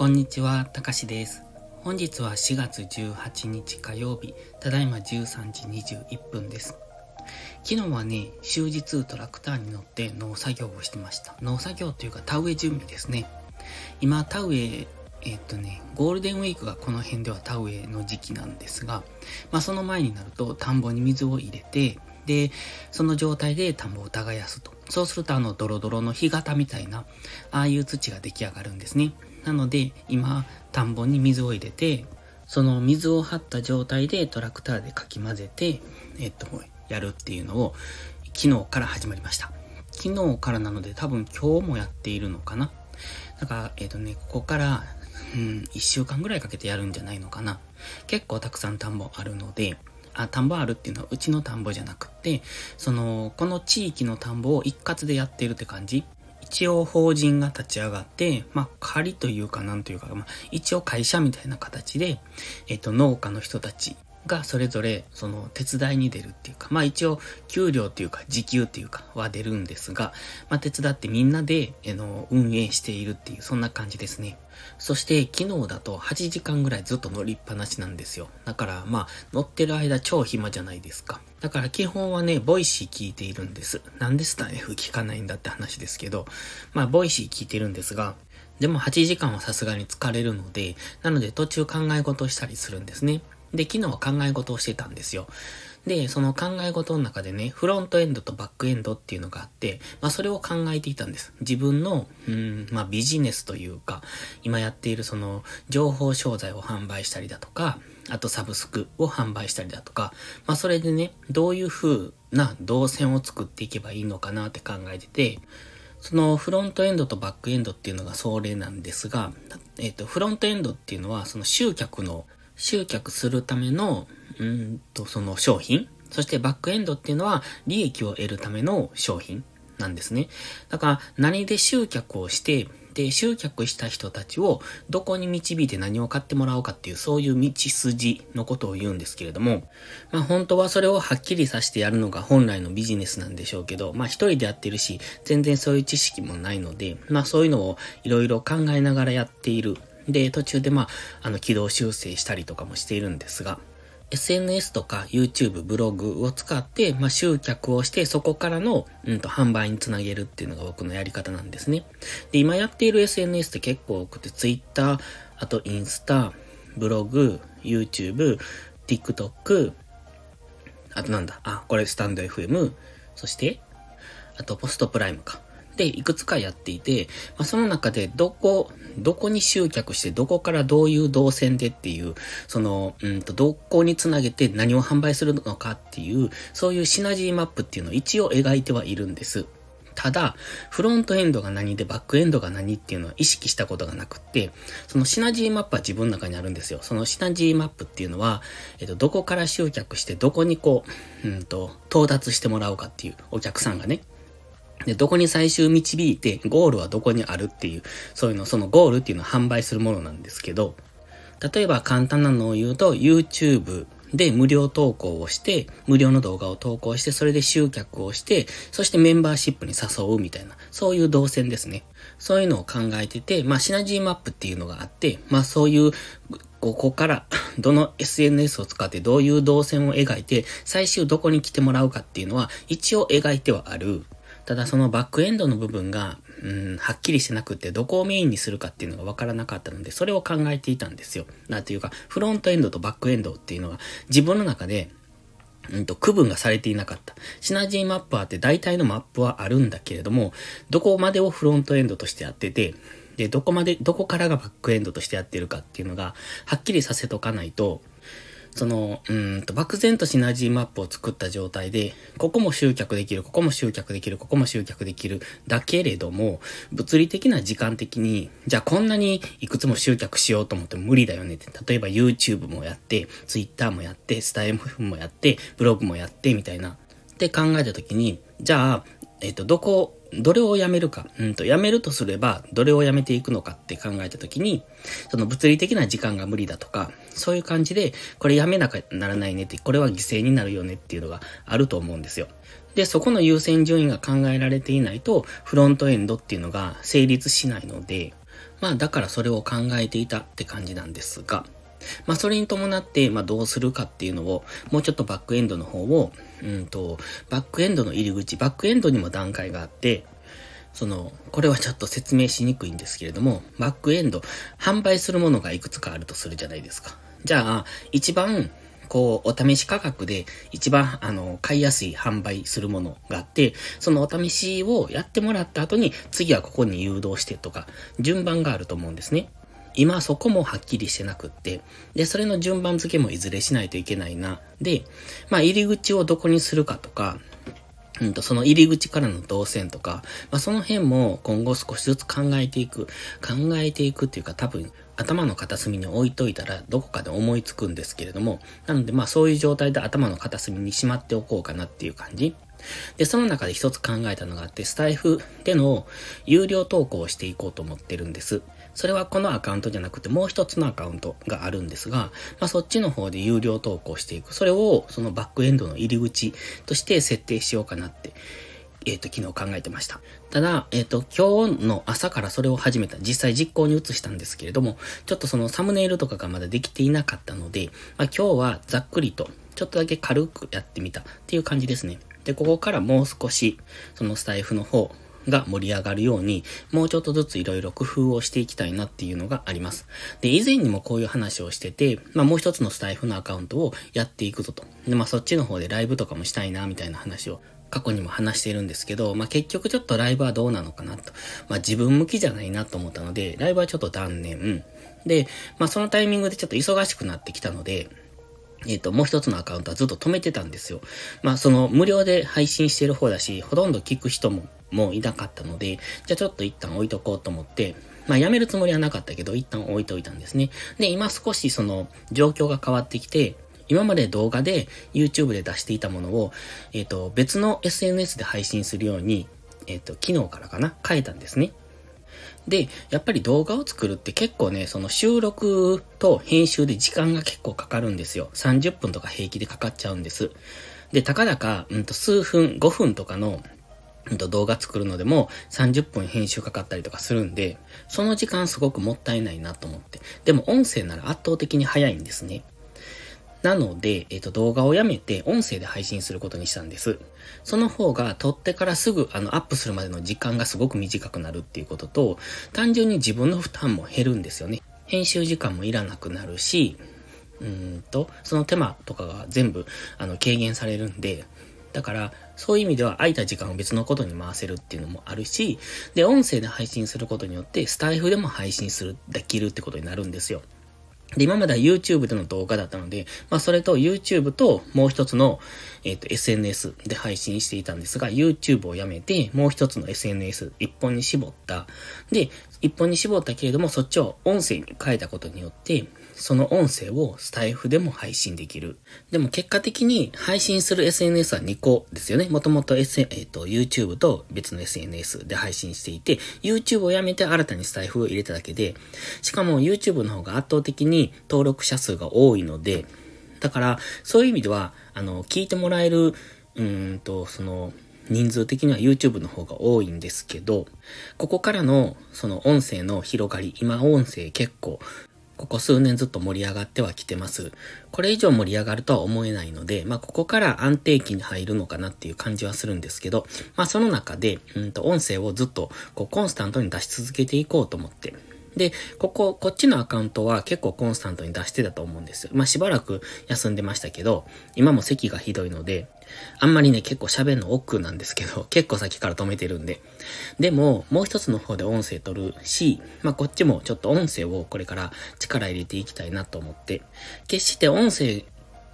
こんにちは、たかしです。本日は4月18日火曜日、ただいま13時21分です。昨日はね、終日トラクターに乗って農作業をしてました。農作業というか田植え準備ですね。今、田植え、えっとね、ゴールデンウィークがこの辺では田植えの時期なんですが、まあその前になると田んぼに水を入れて、で、その状態で田んぼを耕すと。そうするとあのドロドロの干潟みたいな、ああいう土が出来上がるんですね。なので、今、田んぼに水を入れて、その水を張った状態でトラクターでかき混ぜて、えっと、やるっていうのを、昨日から始まりました。昨日からなので多分今日もやっているのかな。だから、えっとね、ここから、うん、一週間ぐらいかけてやるんじゃないのかな。結構たくさん田んぼあるので、あ、田んぼあるっていうのはうちの田んぼじゃなくて、その、この地域の田んぼを一括でやっているって感じ。一応法人が立ち上がって、まあ、仮というかなんというか、まあ、一応会社みたいな形で、えっと、農家の人たちがそれぞれ、その、手伝いに出るっていうか、まあ一応、給料っていうか、時給っていうかは出るんですが、まあ手伝ってみんなで、あの、運営しているっていう、そんな感じですね。そして、昨日だと8時間ぐらいずっと乗りっぱなしなんですよ。だから、まあ、乗ってる間超暇じゃないですか。だから基本はね、 Voicy 聞いているんです。なんでスタエフ聞かないんだって話ですけど、まあ、 Voicy 聞いてるんですが、でも8時間はさすがに疲れるので、なので途中考え事したりするんですね。で、昨日は考え事をしてたんですよ。で、その考え事の中でね、フロントエンドとバックエンドっていうのがあって、まあそれを考えていたんです。自分の、うん、まあビジネスというか、今やっているその情報商材を販売したりだとか、あとサブスクを販売したりだとか、まあそれでね、どういう風な動線を作っていけばいいのかなって考えてて、そのフロントエンドとバックエンドっていうのがそれなんですが、えっ、と、フロントエンドっていうのはその集客の、集客するための、うんと、その商品。そしてバックエンドっていうのは利益を得るための商品なんですね。だから何で集客をして、で、集客した人たちをどこに導いて何を買ってもらおうかっていうそういう道筋のことを言うんですけれども、まあ本当はそれをはっきりさせてやるのが本来のビジネスなんでしょうけど、まあ一人でやってるし、全然そういう知識もないので、まあそういうのをいろいろ考えながらやっている。で、途中でまあ、あの軌道修正したりとかもしているんですが、SNS とか YouTube、ブログを使って、まあ、集客をして、そこからの、うんと、販売につなげるっていうのが僕のやり方なんですね。で、今やっている SNS って結構多くて、Twitter、あとインスタ、ブログ、YouTube、TikTok、あとなんだ、あ、これスタンド FM、そして、あとポストプライムか。で、いくつかやっていて、まあ、その中でどこ、どこに集客して、どこからどういう動線でっていう、その、うんと、どこにつなげて何を販売するのかっていう、そういうシナジーマップっていうのを一応描いてはいるんです。ただ、フロントエンドが何でバックエンドが何っていうのは意識したことがなくって、そのシナジーマップは自分の中にあるんですよ。そのシナジーマップっていうのは、えっと、どこから集客して、どこにこう、うんと、到達してもらおうかっていう、お客さんがね。で、どこに最終導いて、ゴールはどこにあるっていう、そういうの、そのゴールっていうのを販売するものなんですけど、例えば簡単なのを言うと、YouTube で無料投稿をして、無料の動画を投稿して、それで集客をして、そしてメンバーシップに誘うみたいな、そういう動線ですね。そういうのを考えてて、まあ、シナジーマップっていうのがあって、まあ、そういう、ここから、どの SNS を使ってどういう動線を描いて、最終どこに来てもらうかっていうのは、一応描いてはある。ただそのバックエンドの部分が、うん、はっきりしてなくて、どこをメインにするかっていうのがわからなかったので、それを考えていたんですよ。なんていうか、フロントエンドとバックエンドっていうのは、自分の中で、うんと、区分がされていなかった。シナジーマップはって大体のマップはあるんだけれども、どこまでをフロントエンドとしてやってて、で、どこまで、どこからがバックエンドとしてやってるかっていうのが、はっきりさせとかないと、その、うんと、漠然とシナジーマップを作った状態で、ここも集客できる、ここも集客できる、ここも集客できる、だけれども、物理的な時間的に、じゃあこんなにいくつも集客しようと思っても無理だよねって。例えば YouTube もやって、Twitter もやって、スタイフもやって、ブログもやって、みたいな。って考えたときに、じゃあ、えっ、と、どこ、どれをやめるか、うんと、やめるとすれば、どれをやめていくのかって考えたときに、その物理的な時間が無理だとか、そういう感じで、これやめなきゃならないねって、これは犠牲になるよねっていうのがあると思うんですよ。で、そこの優先順位が考えられていないと、フロントエンドっていうのが成立しないので、まあだからそれを考えていたって感じなんですが、まあそれに伴って、まあどうするかっていうのを、もうちょっとバックエンドの方を、うんと、バックエンドの入り口、バックエンドにも段階があって、その、これはちょっと説明しにくいんですけれども、バックエンド、販売するものがいくつかあるとするじゃないですか。じゃあ、一番、こう、お試し価格で一番、あの、買いやすい販売するものがあって、そのお試しをやってもらった後に、次はここに誘導してとか、順番があると思うんですね。今そこもはっきりしてなくって、で、それの順番付けもいずれしないといけないな。で、まあ、入り口をどこにするかとか、うんと、その入り口からの動線とか、まあ、その辺も今後少しずつ考えていく。考えていくっていうか多分、頭の片隅に置いといたらどこかで思いつくんですけれども、なのでまあそういう状態で頭の片隅にしまっておこうかなっていう感じ。で、その中で一つ考えたのがあって、スタイフでの有料投稿をしていこうと思ってるんです。それはこのアカウントじゃなくてもう一つのアカウントがあるんですが、まあそっちの方で有料投稿していく。それをそのバックエンドの入り口として設定しようかなってえっ、ー、と、昨日考えてました。ただ、えっ、ー、と、今日の朝からそれを始めた、実際実行に移したんですけれども、ちょっとそのサムネイルとかがまだできていなかったので、まあ、今日はざっくりと、ちょっとだけ軽くやってみたっていう感じですね。で、ここからもう少し、そのスタイフの方、が盛り上がるように、もうちょっとずついろいろ工夫をしていきたいなっていうのがあります。で、以前にもこういう話をしてて、まあもう一つのスタイフのアカウントをやっていくぞと。で、まあそっちの方でライブとかもしたいな、みたいな話を過去にも話しているんですけど、まあ結局ちょっとライブはどうなのかなと。まあ自分向きじゃないなと思ったので、ライブはちょっと断念。で、まあそのタイミングでちょっと忙しくなってきたので、えっ、ー、と、もう一つのアカウントはずっと止めてたんですよ。まあ、その、無料で配信してる方だし、ほとんど聞く人も、もういなかったので、じゃあちょっと一旦置いとこうと思って、まあ、やめるつもりはなかったけど、一旦置いといたんですね。で、今少しその、状況が変わってきて、今まで動画で YouTube で出していたものを、えっ、ー、と、別の SNS で配信するように、えっ、ー、と、昨日からかな、変えたんですね。で、やっぱり動画を作るって結構ね、その収録と編集で時間が結構かかるんですよ。30分とか平気でかかっちゃうんです。で、たかだか、うんと数分、5分とかの、うんと動画作るのでも30分編集かかったりとかするんで、その時間すごくもったいないなと思って。でも音声なら圧倒的に早いんですね。なので、えっ、と、動画をやめて音声で配信することにしたんです。その方が撮ってからすぐあのアップするまでの時間がすごく短くなるっていうことと、単純に自分の負担も減るんですよね。編集時間もいらなくなるし、うんと、その手間とかが全部あの軽減されるんで、だから、そういう意味では空いた時間を別のことに回せるっていうのもあるし、で、音声で配信することによって、スタイフでも配信する、できるってことになるんですよ。で、今までは YouTube での動画だったので、まあそれと YouTube ともう一つの、えっ、ー、と SNS で配信していたんですが、YouTube をやめて、もう一つの SNS 一本に絞った。で、一本に絞ったけれども、そっちを音声に変えたことによって、その音声をスタイフでも配信できる。でも結果的に配信する SNS は2個ですよね。もともと S、えっ、ー、と、YouTube と別の SNS で配信していて、YouTube をやめて新たにスタイフを入れただけで、しかも YouTube の方が圧倒的に登録者数が多いので、だから、そういう意味では、あの、聞いてもらえる、うんと、その、人数的には YouTube の方が多いんですけど、ここからのその音声の広がり、今音声結構ここ数年ずっと盛り上がってはきてます。これ以上盛り上がるとは思えないので、まあ、ここから安定期に入るのかなっていう感じはするんですけど、まあ、その中で、うんと、音声をずっと、こう、コンスタントに出し続けていこうと思って、で、ここ、こっちのアカウントは結構コンスタントに出してたと思うんですよ。まあ、しばらく休んでましたけど、今も席がひどいので、あんまりね、結構喋るの億劫なんですけど、結構先から止めてるんで。でも、もう一つの方で音声取るし、まあ、こっちもちょっと音声をこれから力入れていきたいなと思って、決して音声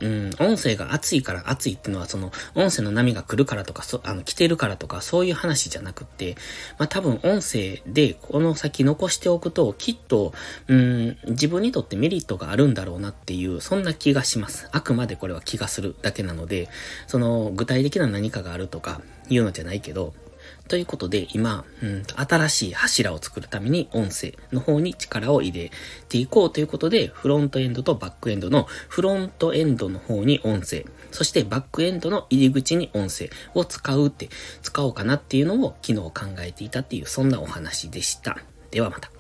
うん、音声が熱いから熱いってのは、その、音声の波が来るからとか、そ、あの、来てるからとか、そういう話じゃなくって、まあ、多分音声で、この先残しておくと、きっと、うん、自分にとってメリットがあるんだろうなっていう、そんな気がします。あくまでこれは気がするだけなので、その、具体的な何かがあるとか、いうのじゃないけど、ということで、今、うん、新しい柱を作るために音声の方に力を入れていこうということで、フロントエンドとバックエンドのフロントエンドの方に音声、そしてバックエンドの入り口に音声を使うって、使おうかなっていうのを昨日考えていたっていう、そんなお話でした。ではまた。